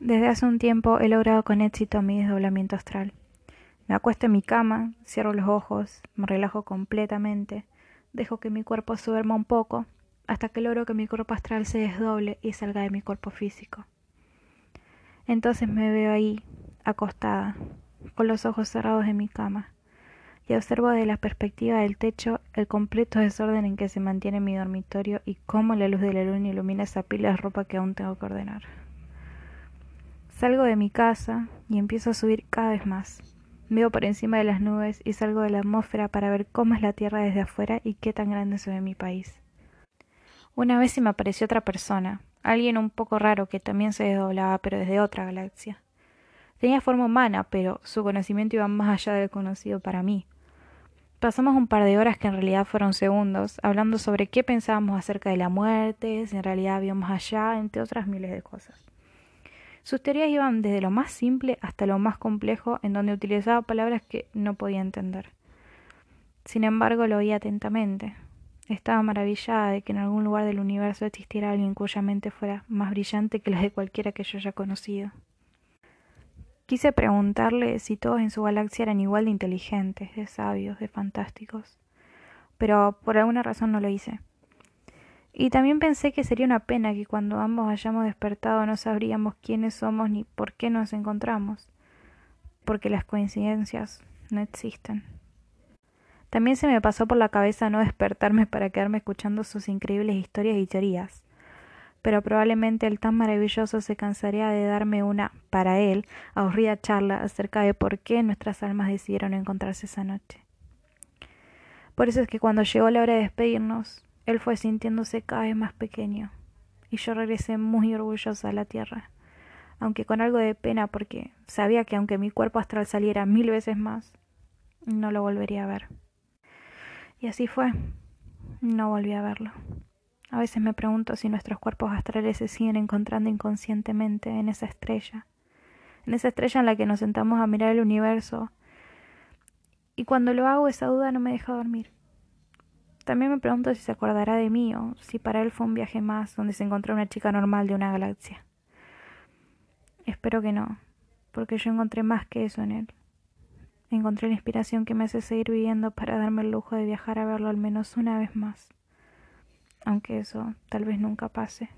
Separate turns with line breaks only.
Desde hace un tiempo he logrado con éxito mi desdoblamiento astral. Me acuesto en mi cama, cierro los ojos, me relajo completamente, dejo que mi cuerpo se duerma un poco, hasta que logro que mi cuerpo astral se desdoble y salga de mi cuerpo físico. Entonces me veo ahí, acostada, con los ojos cerrados en mi cama, y observo desde la perspectiva del techo el completo desorden en que se mantiene mi dormitorio y cómo la luz de la luna ilumina esa pila de ropa que aún tengo que ordenar. Salgo de mi casa y empiezo a subir cada vez más. Veo por encima de las nubes y salgo de la atmósfera para ver cómo es la Tierra desde afuera y qué tan grande se ve mi país. Una vez se me apareció otra persona, alguien un poco raro que también se desdoblaba pero desde otra galaxia. Tenía forma humana, pero su conocimiento iba más allá del conocido para mí. Pasamos un par de horas que en realidad fueron segundos, hablando sobre qué pensábamos acerca de la muerte, si en realidad había más allá, entre otras miles de cosas. Sus teorías iban desde lo más simple hasta lo más complejo, en donde utilizaba palabras que no podía entender. Sin embargo, lo oí atentamente. Estaba maravillada de que en algún lugar del universo existiera alguien cuya mente fuera más brillante que la de cualquiera que yo haya conocido. Quise preguntarle si todos en su galaxia eran igual de inteligentes, de sabios, de fantásticos, pero por alguna razón no lo hice. Y también pensé que sería una pena que cuando ambos hayamos despertado no sabríamos quiénes somos ni por qué nos encontramos, porque las coincidencias no existen. También se me pasó por la cabeza no despertarme para quedarme escuchando sus increíbles historias y teorías, pero probablemente el tan maravilloso se cansaría de darme una, para él, aburrida charla acerca de por qué nuestras almas decidieron encontrarse esa noche. Por eso es que cuando llegó la hora de despedirnos, él fue sintiéndose cada vez más pequeño, y yo regresé muy orgullosa a la tierra, aunque con algo de pena porque sabía que aunque mi cuerpo astral saliera mil veces más, no lo volvería a ver. Y así fue, no volví a verlo. A veces me pregunto si nuestros cuerpos astrales se siguen encontrando inconscientemente en esa estrella, en esa estrella en la que nos sentamos a mirar el universo, y cuando lo hago esa duda no me deja dormir. También me pregunto si se acordará de mí o si para él fue un viaje más donde se encontró una chica normal de una galaxia. Espero que no, porque yo encontré más que eso en él. Encontré la inspiración que me hace seguir viviendo para darme el lujo de viajar a verlo al menos una vez más, aunque eso tal vez nunca pase.